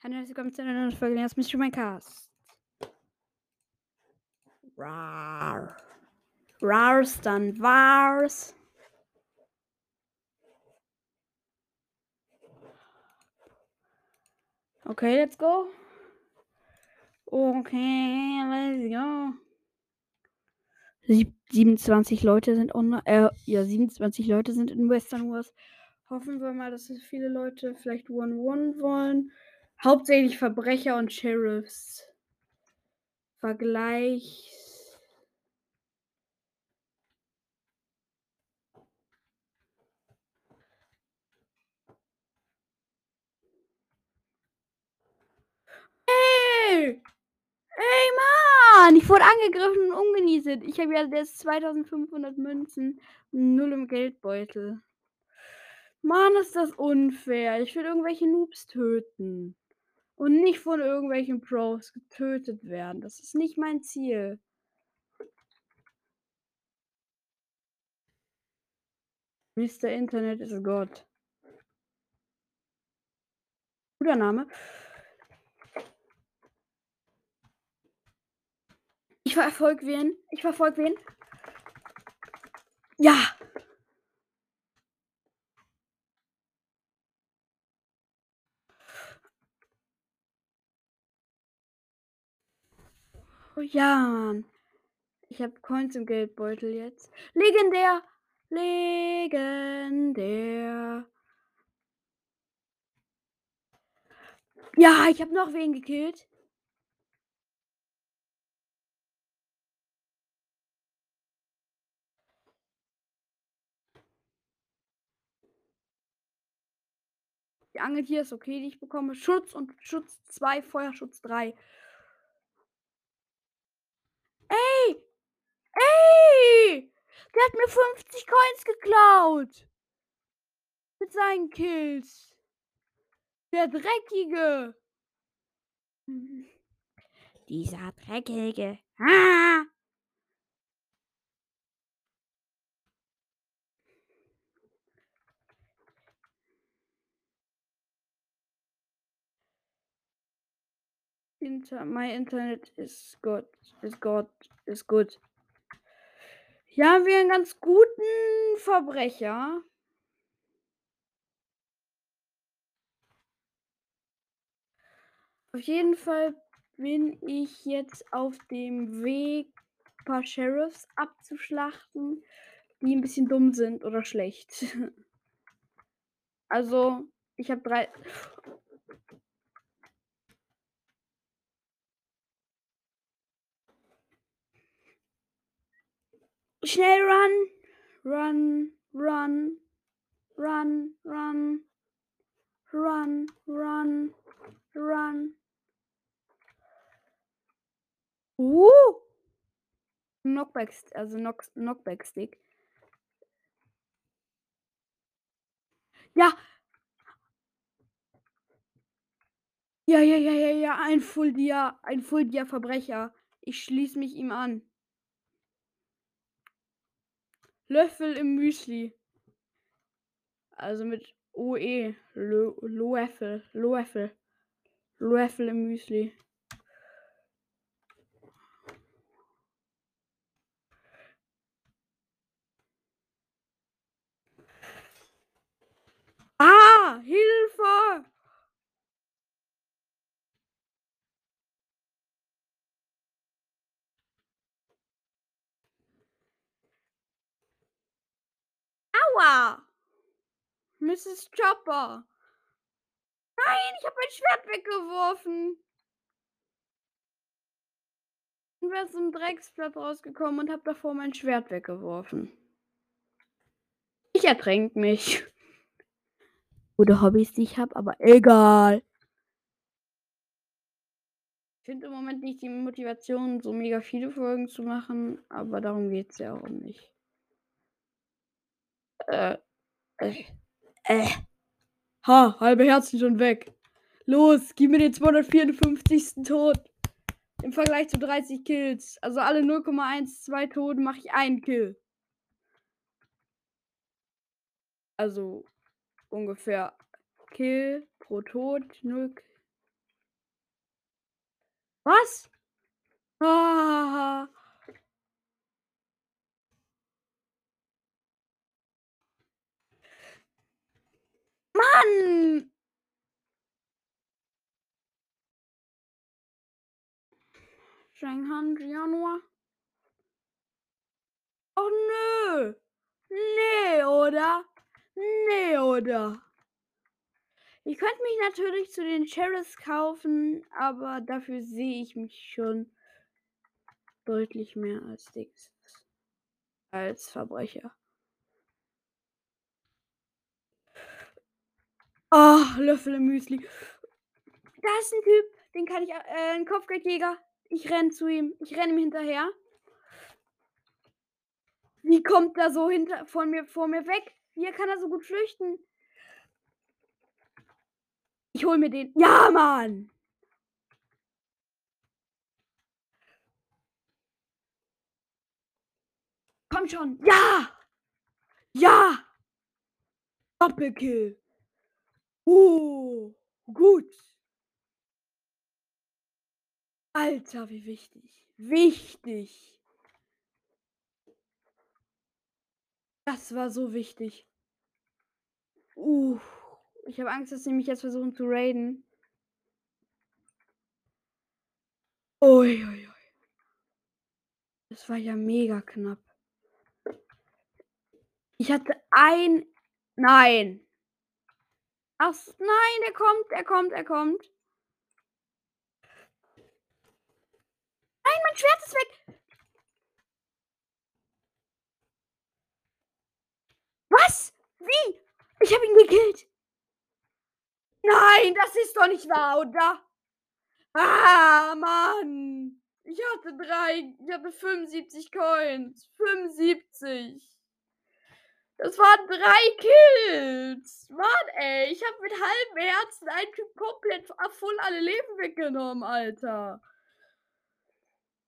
Hallo, herzlich willkommen zu einer neuen Folge des Mystery Minecast. Rar. Rars, dann Wars. Okay, let's go. Okay, let's go. Sieb 27 Leute sind online. Äh, ja, 27 Leute sind in Western Wars. Hoffen wir mal, dass viele Leute vielleicht One-One wollen. Hauptsächlich Verbrecher und Sheriffs. Vergleich. Hey! Hey Mann! Ich wurde angegriffen und umgenietet. Ich habe ja jetzt 2500 Münzen. Null im Geldbeutel. Mann, ist das unfair. Ich will irgendwelche Noobs töten. Und nicht von irgendwelchen Pros getötet werden. Das ist nicht mein Ziel. Mr. Internet ist Gott. Guter Name. Ich verfolge wen? Ich verfolge wen? Ja! Oh ja, Mann. Ich habe Coins im Geldbeutel jetzt. Legendär! Legendär! Ja, ich habe noch wen gekillt. Die Angel hier ist okay, die ich bekomme. Schutz und Schutz 2, Feuerschutz 3. Ey! Ey! Der hat mir 50 Coins geklaut. Mit seinen Kills. Der Dreckige. Dieser Dreckige. Ah! Inter my Internet is good. Is good. Is good. Hier haben wir einen ganz guten Verbrecher. Auf jeden Fall bin ich jetzt auf dem Weg, ein paar Sheriffs abzuschlachten, die ein bisschen dumm sind oder schlecht. Also, ich habe drei. Schnell run! Run, run, run, run, run, run, run. Uh! Knockback, also Knock, Knockback Stick. Ja! Ja, ja, ja, ja, ja, ein Full Dia, ein Full Dia Verbrecher. Ich schließe mich ihm an. Löffel im Müsli. Also mit OE. Löffel. Löffel. Löffel im Müsli. Ah! Hilfe! Aua! Mrs. Chopper. Nein, ich habe mein Schwert weggeworfen. Und wäre zum Drecksplatz rausgekommen und habe davor mein Schwert weggeworfen. Ich ertränke mich. Gute Hobbys, die ich habe, aber egal. Ich finde im Moment nicht die Motivation, so mega viele Folgen zu machen, aber darum geht es ja auch nicht. Äh, äh, äh. Ha, halbe Herzen schon weg. Los, gib mir den 254. Tod. Im Vergleich zu 30 Kills. Also alle 0,12 Toten mache ich einen Kill. Also ungefähr Kill pro Tod 0. Was? Ah. Mann! Shanghai Januar. Oh nö. Nee, oder? Nee, oder? Ich könnte mich natürlich zu den Sheriffs kaufen, aber dafür sehe ich mich schon deutlich mehr als Dings. Als Verbrecher. Oh, Löffel im Müsli. Da ist ein Typ, den kann ich, äh, ein Kopfgeldjäger. Ich renn zu ihm. Ich renn ihm hinterher. Wie kommt er so hinter von mir vor mir weg? Wie kann er so gut flüchten? Ich hol mir den. Ja, Mann! Komm schon. Ja! Ja! Doppelkill. Uh, gut. Alter, wie wichtig. Wichtig. Das war so wichtig. Uh, ich habe Angst, dass sie mich jetzt versuchen zu raiden. Uiuiui. Das war ja mega knapp. Ich hatte ein. Nein. Ach, nein, er kommt, er kommt, er kommt. Nein, mein Schwert ist weg. Was? Wie? Ich habe ihn gekillt. Nein, das ist doch nicht wahr, oder? Ah, Mann. Ich hatte drei, ich hatte 75 Coins. 75. Das waren drei Kills. Mann, ey. Ich habe mit halbem Herzen einen Typ komplett voll alle Leben weggenommen, Alter.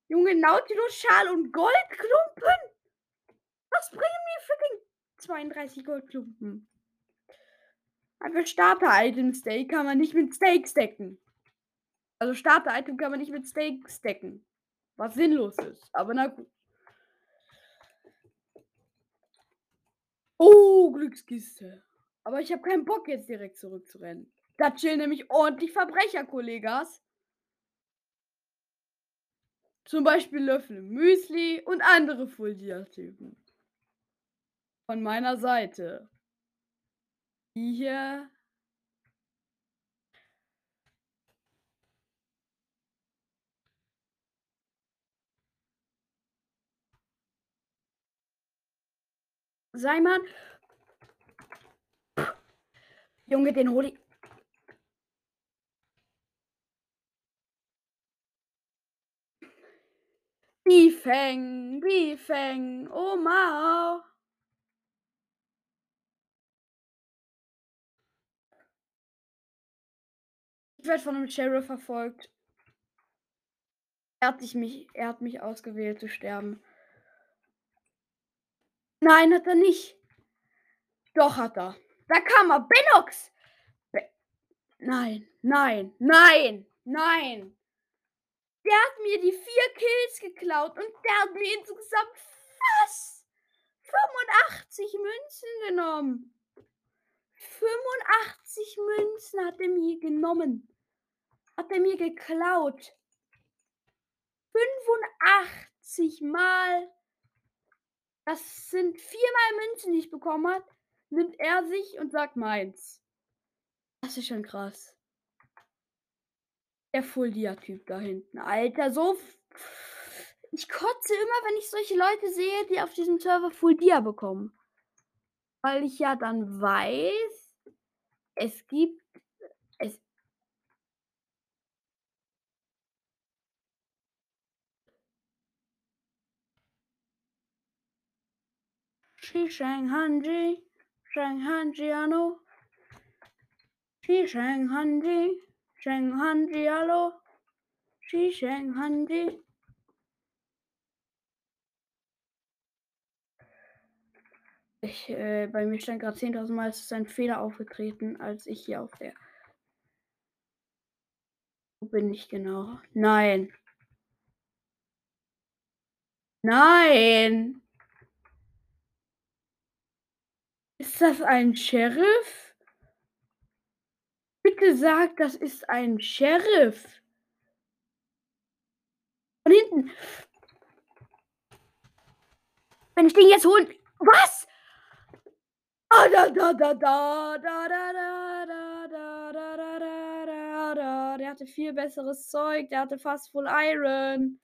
Junge, Nautilus-Schal und Goldklumpen? Was bringen mir für den 32 Goldklumpen? Einfach Starter-Item Steak kann man nicht mit Steak stacken. Also Starter-Item kann man nicht mit Steak stacken. Was sinnlos ist. Aber na gut. Oh, Glückskiste. Aber ich habe keinen Bock, jetzt direkt zurückzurennen. Da chillen nämlich ordentlich Verbrecher, Kollegas. Zum Beispiel Löffel Müsli und andere Fuldia-Typen. Von meiner Seite. Die hier. Seimann. Junge, den hol ich. Bifeng, Bifeng, oh Mao. Ich werde von einem Sheriff verfolgt. Er hat, mich, er hat mich ausgewählt zu sterben. Nein, hat er nicht. Doch hat er. Da kam er. Benox! Be nein, nein, nein, nein. Der hat mir die vier Kills geklaut und der hat mir insgesamt fast 85 Münzen genommen. 85 Münzen hat er mir genommen. Hat er mir geklaut. 85 Mal das sind viermal Münzen, die ich bekommen habe. Nimmt er sich und sagt meins. Das ist schon krass. Der Fuldia-Typ da hinten. Alter, so. Ich kotze immer, wenn ich solche Leute sehe, die auf diesem Server Fuldia bekommen. Weil ich ja dann weiß, es gibt. Shi Shang Hanji, Shang Hanji Ano, Shi Shang Hanji, Shang Hanji Hallo, Shi Shang Hanji. Ich, äh, bei mir stand gerade 10.000 Mal, es ist ein Fehler aufgetreten, als ich hier auf der bin ich genau? Nein. Nein. Ist das ein Sheriff? Bitte sag, das ist ein Sheriff. Von hinten. Wenn ich den jetzt holen. Was? Ah, da, da, da, da, da, da, da, da, da, da, da, da, da. Der hatte viel besseres Zeug. Der hatte fast Full Iron.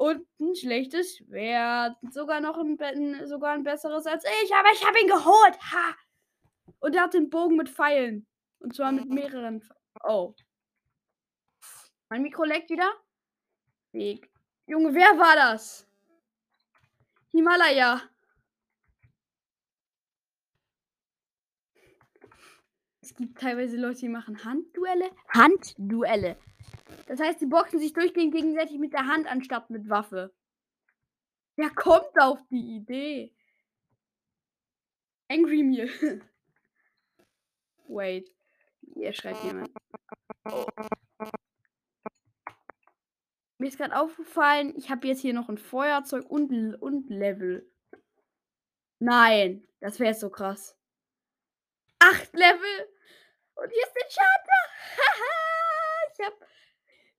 Und ein schlechtes Schwert. Sogar noch ein, sogar ein besseres als ich. Aber ich habe ihn geholt. Ha! Und er hat den Bogen mit Pfeilen. Und zwar mit mehreren. Oh. Mein Mikro leckt wieder. Weg. Junge, wer war das? Himalaya. Es gibt teilweise Leute, die machen Handduelle. Handduelle. Das heißt, sie boxen sich durchgehend gegenseitig mit der Hand anstatt mit Waffe. Wer kommt auf die Idee? Angry Meal. Wait. Hier schreibt jemand. Oh. Mir ist gerade aufgefallen, ich habe jetzt hier noch ein Feuerzeug und, und Level. Nein, das wäre so krass. Acht Level. Und hier ist der Charter. ich hab,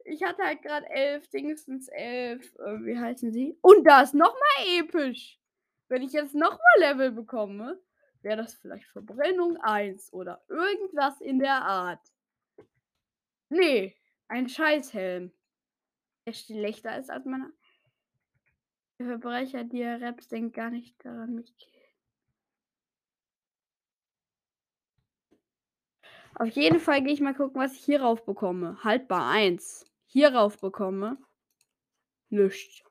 ich hatte halt gerade elf, Dingsens elf. Äh, wie heißen sie? Und da ist nochmal episch. Wenn ich jetzt nochmal Level bekomme, wäre das vielleicht Verbrennung 1 oder irgendwas in der Art. Nee, ein Scheißhelm der schlechter ist als meiner. Der Verbrecher, die er Raps, denkt gar nicht daran, mich. Auf jeden Fall gehe ich mal gucken, was ich hierauf bekomme. Haltbar 1. Hierauf bekomme. Nichts.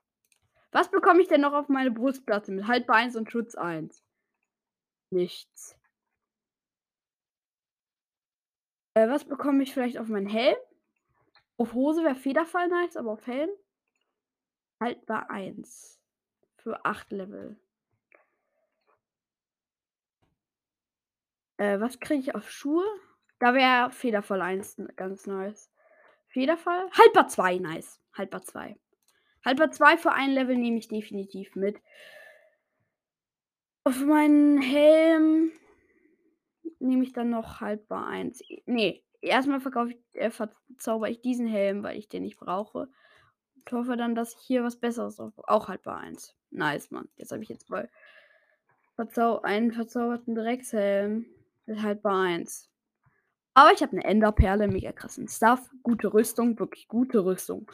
Was bekomme ich denn noch auf meine Brustplatte mit Haltbar 1 und Schutz 1? Nichts. Äh, was bekomme ich vielleicht auf meinen Helm? Auf Hose wäre Federfall nice, aber auf Helm haltbar 1 für 8 Level. Äh, was kriege ich auf Schuhe? Da wäre Federfall 1 ganz nice. Federfall? Haltbar 2, nice. Haltbar 2. Haltbar 2 für ein Level nehme ich definitiv mit. Auf meinen Helm nehme ich dann noch haltbar 1. Nee, erstmal verkaufe ich, äh, verzauber ich diesen Helm, weil ich den nicht brauche. Ich hoffe dann, dass ich hier was Besseres auch, auch haltbar eins. Nice, Mann. Jetzt habe ich jetzt mal Verzau einen verzauberten Dreckshelm mit haltbar eins. Aber ich habe eine Enderperle, mega krassen Stuff, gute Rüstung, wirklich gute Rüstung.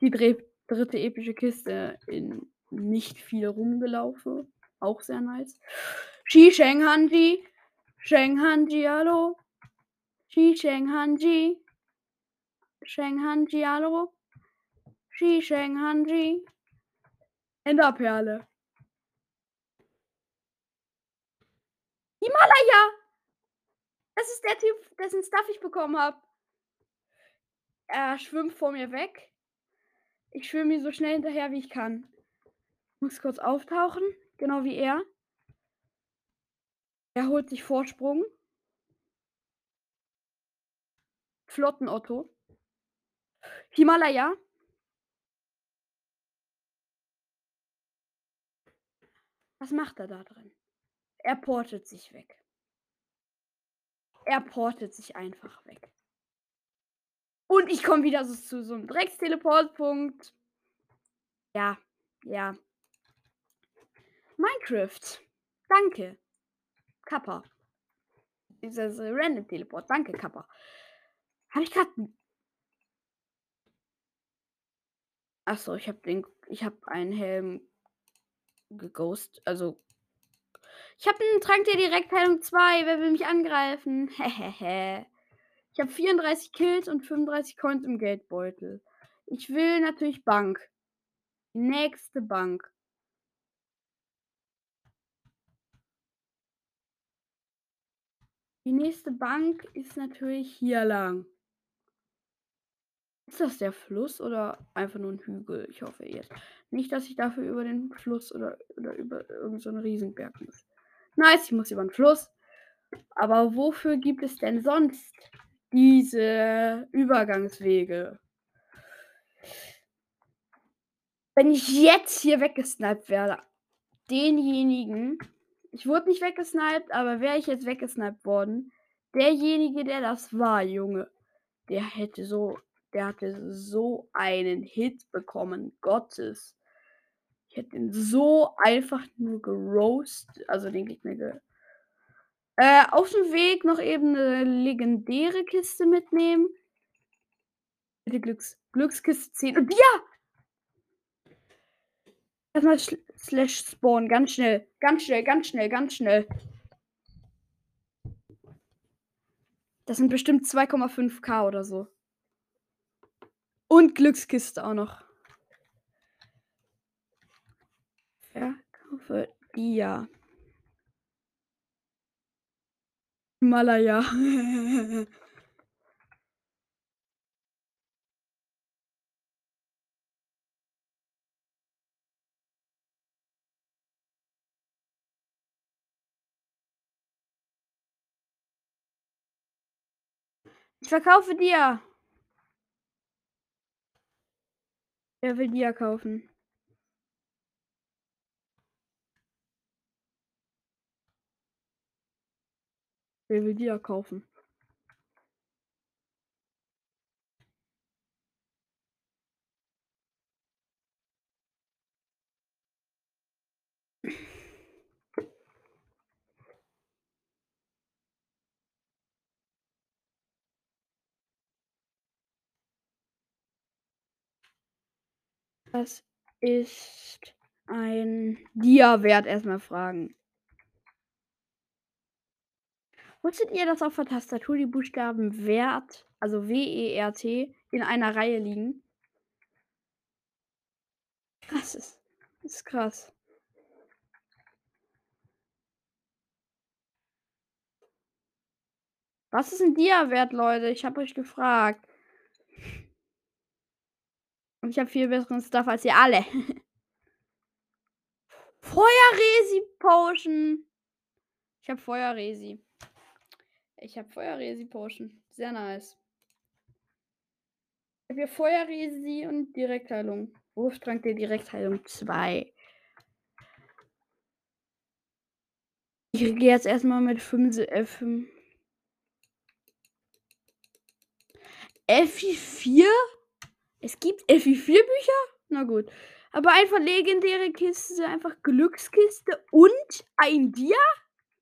Die dritte epische Kiste in nicht viel rumgelaufen. Auch sehr nice. Shi Sheng Hanji. Sheng Hanji, hallo. Shi Sheng Hanji. Sheng Hanji, hallo. Shi Sheng Hanji. Enderperle. Himalaya! Das ist der Typ, dessen Stuff ich bekommen habe. Er schwimmt vor mir weg. Ich schwimme ihm so schnell hinterher, wie ich kann. Muss kurz auftauchen, genau wie er. Er holt sich Vorsprung. Flotten Otto. Himalaya. Was macht er da drin? Er portet sich weg. Er portet sich einfach weg. Und ich komme wieder so zu so einem Drecksteleportpunkt. Ja, ja. Minecraft. Danke. Kappa. Dieses Random Teleport. Danke, Kappa. Habe ich gerade. Achso, ich habe den. Ich habe einen Helm geghost. Also. Ich habe einen Trank der Direktheilung 2. Wer will mich angreifen? Hehehe. ich habe 34 Kills und 35 Coins im Geldbeutel. Ich will natürlich Bank. nächste Bank. Die nächste Bank ist natürlich hier lang. Ist das der Fluss oder einfach nur ein Hügel? Ich hoffe jetzt. Nicht, dass ich dafür über den Fluss oder, oder über irgendeinen so Riesenberg muss. Nice, ich muss über den Fluss. Aber wofür gibt es denn sonst diese Übergangswege? Wenn ich jetzt hier weggesniped werde, denjenigen ich wurde nicht weggesniped, aber wäre ich jetzt weggesniped worden, derjenige, der das war, Junge, der hätte so der hatte so einen Hit bekommen, Gottes. Ich hätte ihn so einfach nur geroast, also den Gegner ge äh, auf dem Weg noch eben eine legendäre Kiste mitnehmen. Bitte Glücks Glückskiste 10 und ja! Erstmal slash spawn, ganz schnell, ganz schnell, ganz schnell, ganz schnell. Das sind bestimmt 2,5k oder so. Und Glückskiste auch noch. Verkaufe Dia. Himalaya. Ich verkaufe dir. Wer will Dia kaufen? Wer will Dia kaufen? Was ist ein Dia-Wert? Erstmal fragen. Wusstet ihr, dass auf der Tastatur die Buchstaben Wert, also W-E-R-T, in einer Reihe liegen? Krass ist. Ist krass. Was ist ein Dia-Wert, Leute? Ich habe euch gefragt. Und ich habe viel besseren Stuff als ihr alle. Feuerresi-Potion. Ich habe Feuerresi. Ich habe Feuerresi-Potion. Sehr nice. Ich habe hier Feuerresi und Direktheilung. Wurftrank der Direktheilung 2. Ich gehe jetzt erstmal mit 5 F. F4? Es gibt FI4-Bücher? Na gut. Aber einfach legendäre Kiste, einfach Glückskiste und ein Dia?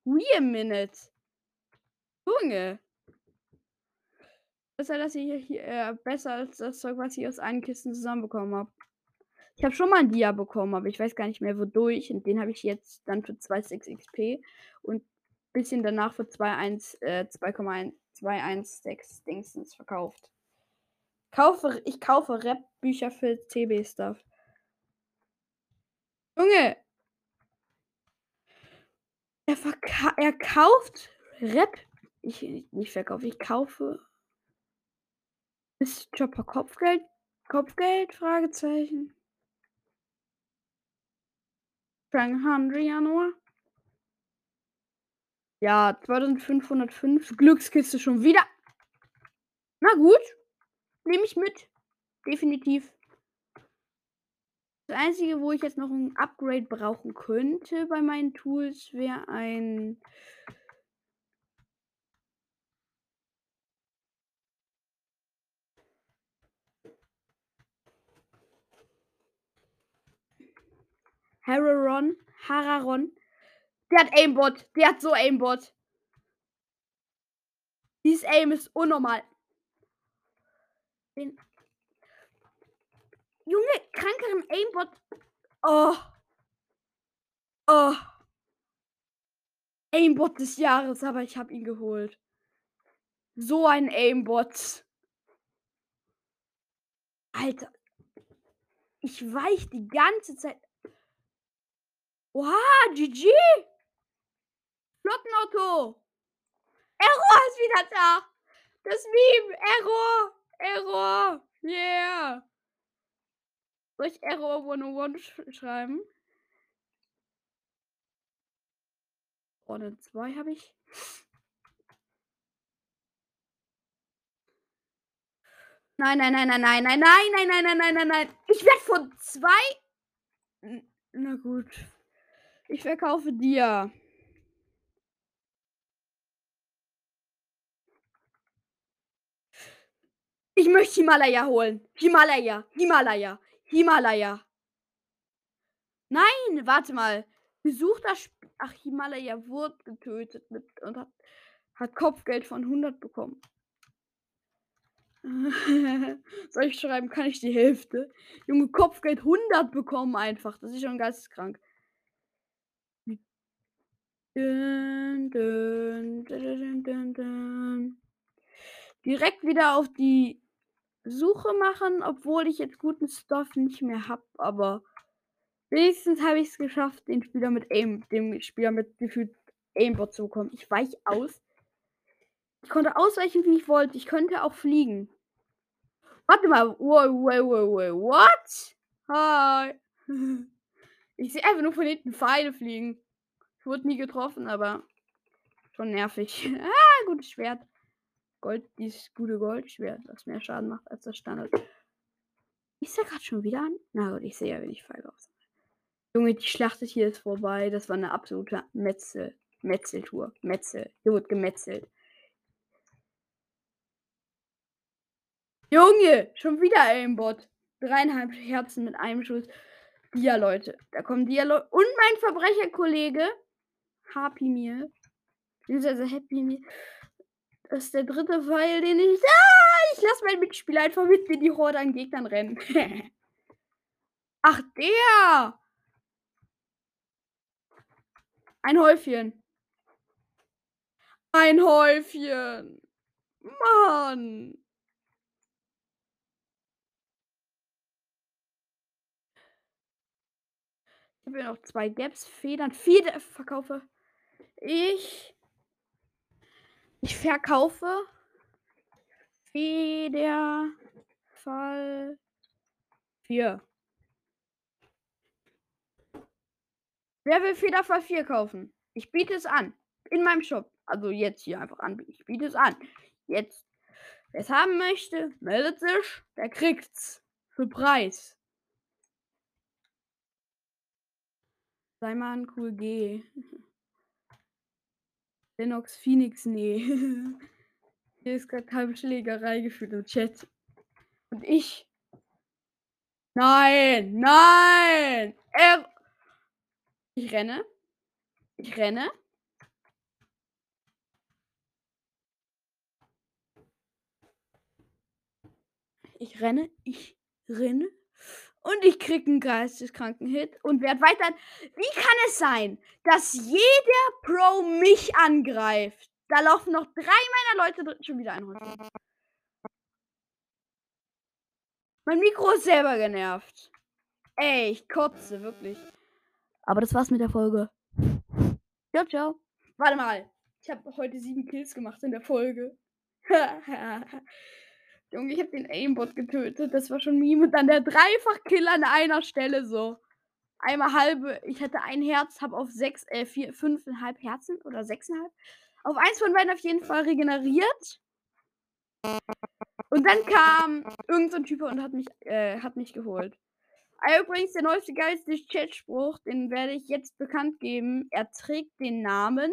Wait a minute. Junge. Besser, dass ich hier, äh, besser als das Zeug, was ich aus allen Kisten zusammenbekommen habe. Ich habe schon mal ein Dia bekommen, aber ich weiß gar nicht mehr wodurch. Und den habe ich jetzt dann für 2,6 XP und ein bisschen danach für 2,1, äh, 2,126 Dingsens verkauft. Kaufe, ich kaufe Rap-Bücher für CB-Stuff. Junge! Er, er kauft Rap. Ich nicht verkaufe, ich kaufe. Ist Chopper Kopfgeld? Kopfgeld? Fragezeichen. Frank Henry Januar. Ja, 2505. Glückskiste schon wieder. Na gut. Nehme ich mit. Definitiv. Das Einzige, wo ich jetzt noch ein Upgrade brauchen könnte bei meinen Tools, wäre ein. Hararon. Hararon. Der hat Aimbot. Der hat so Aimbot. Dieses Aim ist unnormal. Den Junge, krankeren Aimbot. Oh. Oh. Aimbot des Jahres, aber ich habe ihn geholt. So ein Aimbot. Alter. Ich weich die ganze Zeit. Oha, GG. Flottenauto. Error ist wieder da. Das Meme. Error. Error. Yeah. Soll ich Error 101 sch schreiben? Ordne 2 habe ich. Nein, nein, nein, nein, nein, nein, nein, nein, nein, nein, nein, nein, nein. Ich werde von zwei. Na gut. Ich verkaufe dir. Ich möchte Himalaya holen. Himalaya, Himalaya, Himalaya. Nein, warte mal. Besuchter Sp Ach, Himalaya wurde getötet mit und hat, hat Kopfgeld von 100 bekommen. Soll ich schreiben, kann ich die Hälfte? Junge, Kopfgeld 100 bekommen einfach. Das ist schon geisteskrank. Dun, dun, dun, Direkt wieder auf die Suche machen, obwohl ich jetzt guten Stuff nicht mehr habe, aber wenigstens habe ich es geschafft, den Spieler mit Aim, dem Spieler mit gefühlt Aimbot zu bekommen. Ich weiche aus. Ich konnte ausweichen, wie ich wollte. Ich könnte auch fliegen. Warte mal. Wow, wow, wow, wow. What? Hi. Ich sehe einfach nur von hinten Pfeile fliegen. Ich wurde nie getroffen, aber schon nervig. ah, gutes Schwert. Gold, dieses gute Goldschwert, was mehr Schaden macht als das Standard. Ist er gerade schon wieder an? Na gut, ich sehe ja, wenn ich Pfeile aus. Junge, die Schlacht hier ist vorbei. Das war eine absolute Metzel. Metzeltour. Metzel. Hier wird gemetzelt. Junge, schon wieder Aimbot. Dreieinhalb Herzen mit einem Schuss. Dia, Leute. Da kommen Dia, Leute. Und mein Verbrecherkollege. Happy Meal. Beziehungsweise Happy Meal. Das ist der dritte Pfeil, den ich. Ah, ich lasse meinen Mitspieler einfach mit mir die Horde an Gegnern rennen. Ach, der! Ein Häufchen. Ein Häufchen. Mann. Ich habe ja noch zwei Gaps, Federn, Feder verkaufe. Ich ich verkaufe Federfall 4. Wer will Federfall 4 kaufen? Ich biete es an. In meinem Shop. Also jetzt hier einfach anbieten. Ich biete es an. Jetzt. Wer es haben möchte, meldet sich. Der kriegt's. Für Preis. Sei mal ein cool G. Lennox Phoenix, nee. Hier ist gerade keine Schlägerei gefühlt im Chat. Und ich. Nein, nein! Er. Ich renne. Ich renne. Ich renne. Ich renne. Und ich krieg einen geisteskranken Hit und werde weiter. Wie kann es sein, dass jeder Pro mich angreift? Da laufen noch drei meiner Leute drin. Schon wieder ein. Mein Mikro ist selber genervt. Ey, ich kotze, wirklich. Aber das war's mit der Folge. Ciao, ciao. Warte mal. Ich habe heute sieben Kills gemacht in der Folge. Junge, ich habe den Aimbot getötet. Das war schon Meme. Und dann der Dreifach-Kill an einer Stelle so. Einmal halbe. Ich hatte ein Herz, habe auf sechs, äh, vier, fünfeinhalb Herzen oder sechseinhalb. Auf eins von beiden auf jeden Fall regeneriert. Und dann kam irgendein so Typ und hat mich, äh, hat mich geholt. Ah, übrigens, der neueste geilste Chatspruch, den werde ich jetzt bekannt geben. Er trägt den Namen.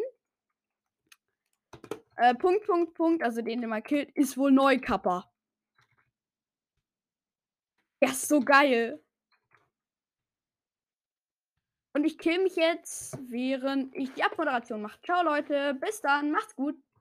Äh, Punkt, Punkt, Punkt, also den, den man killt, ist wohl Neukapper. Ja, ist so geil. Und ich kill mich jetzt, während ich die Abmoderation mache. Ciao, Leute. Bis dann. Macht's gut.